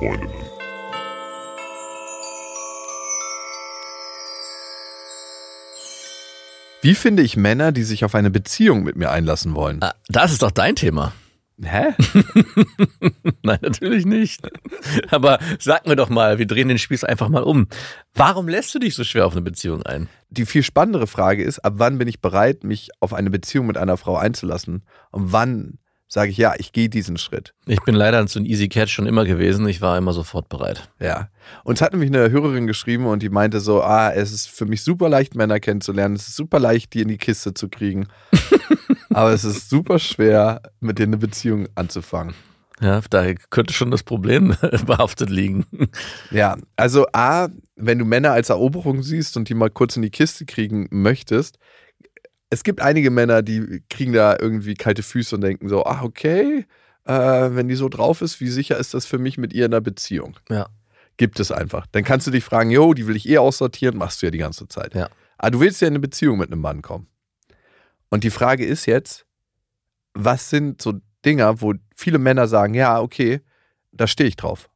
besten Freundinnen. Wie finde ich Männer, die sich auf eine Beziehung mit mir einlassen wollen? Ah, Das ist doch dein Thema. Hä? Nein, natürlich nicht. Aber sag mir doch mal, wir drehen den Spieß einfach mal um. Warum lässt du dich so schwer auf eine Beziehung ein? Die viel spannendere Frage ist, ab wann bin ich bereit, mich auf eine Beziehung mit einer Frau einzulassen? Und wann sage ich, ja, ich gehe diesen Schritt? Ich bin leider so ein Easy Catch schon immer gewesen. Ich war immer sofort bereit. Ja. Uns hat nämlich eine Hörerin geschrieben und die meinte so, ah, es ist für mich super leicht, Männer kennenzulernen. Es ist super leicht, die in die Kiste zu kriegen. Aber es ist super schwer, mit denen eine Beziehung anzufangen. Ja, da könnte schon das Problem behaftet liegen. Ja, also A, wenn du Männer als Eroberung siehst und die mal kurz in die Kiste kriegen möchtest, es gibt einige Männer, die kriegen da irgendwie kalte Füße und denken so, ah, okay, äh, wenn die so drauf ist, wie sicher ist das für mich mit ihr in einer Beziehung? Ja. Gibt es einfach. Dann kannst du dich fragen, jo, die will ich eh aussortieren, machst du ja die ganze Zeit. Ja. Aber du willst ja in eine Beziehung mit einem Mann kommen. Und die Frage ist jetzt, was sind so Dinger, wo viele Männer sagen, ja, okay, da stehe ich drauf.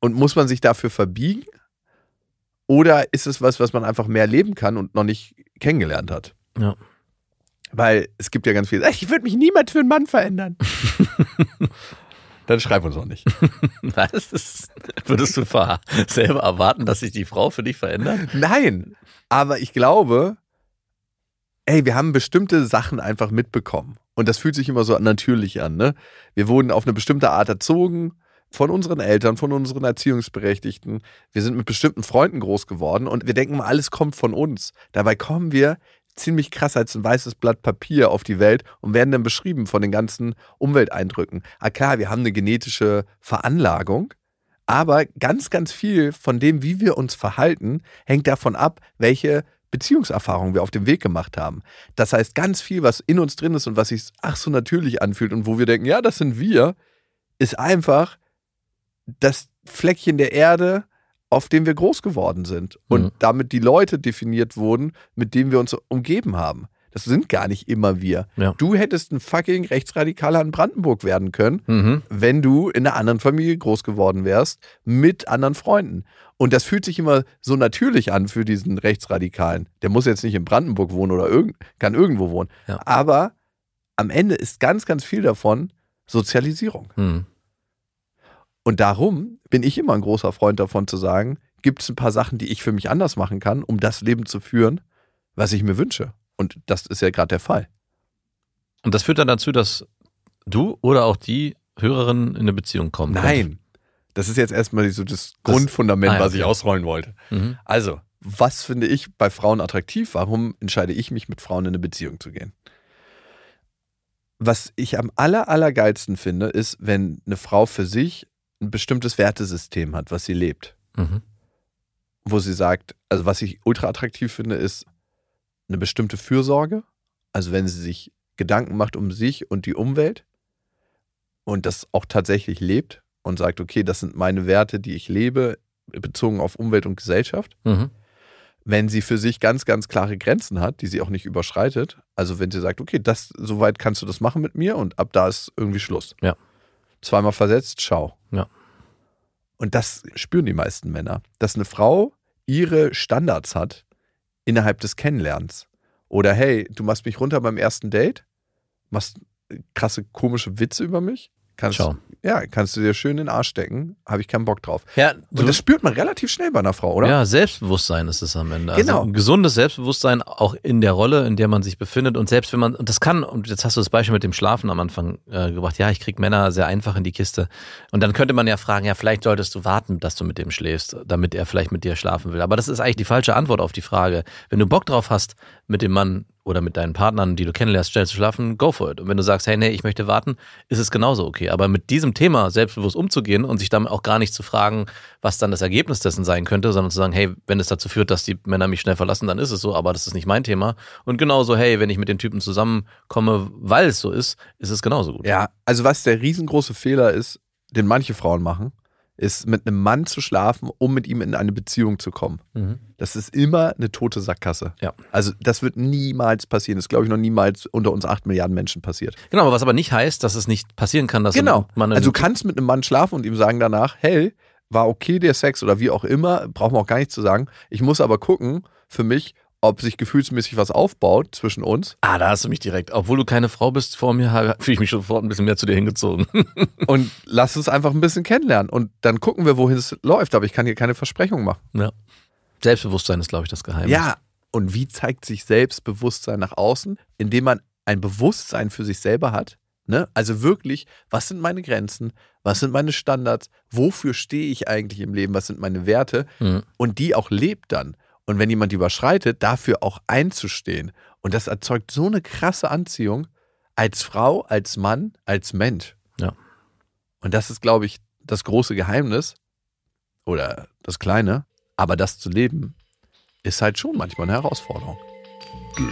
Und muss man sich dafür verbiegen? Oder ist es was, was man einfach mehr leben kann und noch nicht kennengelernt hat? Ja. Weil es gibt ja ganz viel, ich würde mich niemals für einen Mann verändern. Dann schreib uns auch nicht. Was ist, würdest du selber erwarten, dass sich die Frau für dich verändert? Nein, aber ich glaube, ey, wir haben bestimmte Sachen einfach mitbekommen. Und das fühlt sich immer so natürlich an, ne? Wir wurden auf eine bestimmte Art erzogen von unseren Eltern, von unseren Erziehungsberechtigten. Wir sind mit bestimmten Freunden groß geworden und wir denken mal, alles kommt von uns. Dabei kommen wir ziemlich krass als ein weißes Blatt Papier auf die Welt und werden dann beschrieben von den ganzen Umwelteindrücken. Ah klar, wir haben eine genetische Veranlagung, aber ganz, ganz viel von dem, wie wir uns verhalten, hängt davon ab, welche Beziehungserfahrungen wir auf dem Weg gemacht haben. Das heißt, ganz viel, was in uns drin ist und was sich ach so natürlich anfühlt und wo wir denken, ja, das sind wir, ist einfach das Fleckchen der Erde, auf dem wir groß geworden sind und Mhm. damit die Leute definiert wurden, mit denen wir uns umgeben haben. Das sind gar nicht immer wir. Ja. Du hättest ein fucking Rechtsradikaler in Brandenburg werden können, Mhm. wenn du in einer anderen Familie groß geworden wärst, mit anderen Freunden. Und das fühlt sich immer so natürlich an für diesen Rechtsradikalen. Der muss jetzt nicht in Brandenburg wohnen oder irgend, kann irgendwo wohnen. Ja. Aber am Ende ist ganz, ganz viel davon Sozialisierung. Mhm. Und darum bin ich immer ein großer Freund davon zu sagen, gibt es ein paar Sachen, die ich für mich anders machen kann, um das Leben zu führen, was ich mir wünsche. Und das ist ja gerade der Fall. Und das führt dann dazu, dass du oder auch die Hörerin in eine Beziehung kommen. Nein. Das ist jetzt erstmal so das Grundfundament, Ah, ja, was ich okay. ausrollen wollte. Mhm. Also, was finde ich bei Frauen attraktiv? Warum entscheide ich mich, mit Frauen in eine Beziehung zu gehen? Was ich am aller, allergeilsten finde, ist, wenn eine Frau für sich ein bestimmtes Wertesystem hat, was sie lebt. Mhm. Wo sie sagt, also was ich ultra attraktiv finde, ist eine bestimmte Fürsorge. Also wenn sie sich Gedanken macht um sich und die Umwelt und das auch tatsächlich lebt und sagt, okay, das sind meine Werte, die ich lebe, bezogen auf Umwelt und Gesellschaft. Mhm. wenn sie für sich ganz, ganz klare Grenzen hat, die sie auch nicht überschreitet. Also wenn sie sagt, okay, das, soweit kannst du das machen mit mir und ab da ist irgendwie Schluss. Ja. Zweimal versetzt, ciao. Ja. Und das spüren die meisten Männer, dass eine Frau ihre Standards hat innerhalb des Kennenlernens. Oder hey, du machst mich runter beim ersten Date, machst krasse komische Witze über mich. Kannst, Ciao. Ja, kannst du dir schön in den Arsch stecken, habe ich keinen Bock drauf. Ja, Und das spürt man relativ schnell bei einer Frau, oder? Ja, Selbstbewusstsein ist es am Ende. Genau. Also ein gesundes Selbstbewusstsein auch in der Rolle, in der man sich befindet. Und selbst wenn man, und das kann, und jetzt hast du das Beispiel mit dem Schlafen am Anfang äh, gebracht, ja, ich krieg Männer sehr einfach in die Kiste. Und dann könnte man ja fragen, ja, vielleicht solltest du warten, dass du mit dem schläfst, damit er vielleicht mit dir schlafen will. Aber das ist eigentlich die falsche Antwort auf die Frage. Wenn du Bock drauf hast, mit dem Mann oder mit deinen Partnern, die du kennenlernst, schnell zu schlafen, go for it. Und wenn du sagst, hey, nee, ich möchte warten, ist es genauso okay. Aber mit diesem Thema selbstbewusst umzugehen und sich dann auch gar nicht zu fragen, was dann das Ergebnis dessen sein könnte, sondern zu sagen, hey, wenn es dazu führt, dass die Männer mich schnell verlassen, dann ist es so, aber das ist nicht mein Thema. Und genauso, hey, wenn ich mit den Typen zusammenkomme, weil es so ist, ist es genauso gut. Ja, also was der riesengroße Fehler ist, den manche Frauen machen, ist mit einem Mann zu schlafen, um mit ihm in eine Beziehung zu kommen. Mhm. Das ist immer eine tote Sackgasse. Ja. Also das wird niemals passieren. Das ist, glaube ich, noch niemals unter uns acht Milliarden Menschen passiert. Genau, aber was aber nicht heißt, dass es nicht passieren kann, dass Genau. man Also du kannst mit einem Mann schlafen und ihm sagen danach, hey, war okay der Sex oder wie auch immer, braucht man auch gar nicht zu sagen. Ich muss aber gucken, für mich, ob sich gefühlsmäßig was aufbaut zwischen uns. Ah, da hast du mich direkt. Obwohl du keine Frau bist vor mir, fühle ich mich sofort ein bisschen mehr zu dir hingezogen. Und lass uns einfach ein bisschen kennenlernen. Und dann gucken wir, wohin es läuft. Aber ich kann hier keine Versprechung machen. ja. Selbstbewusstsein ist, glaube ich, das Geheimnis. Ja, und wie zeigt sich Selbstbewusstsein nach außen? Indem man ein Bewusstsein für sich selber hat. Ne? Also wirklich, was sind meine Grenzen? Was sind meine Standards? Wofür stehe ich eigentlich im Leben? Was sind meine Werte? Mhm. Und die auch lebt dann. Und wenn jemand die überschreitet, dafür auch einzustehen. Und das erzeugt so eine krasse Anziehung als Frau, als Mann, als Mensch. Ja. Und das ist, glaube ich, das große Geheimnis oder das kleine. Aber das zu leben, ist halt schon manchmal eine Herausforderung. Dig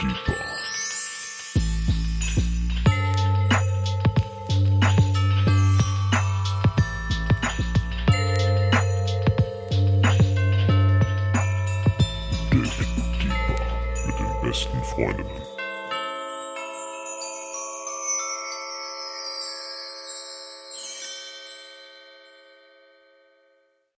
Deeper mit besten Freundinnen.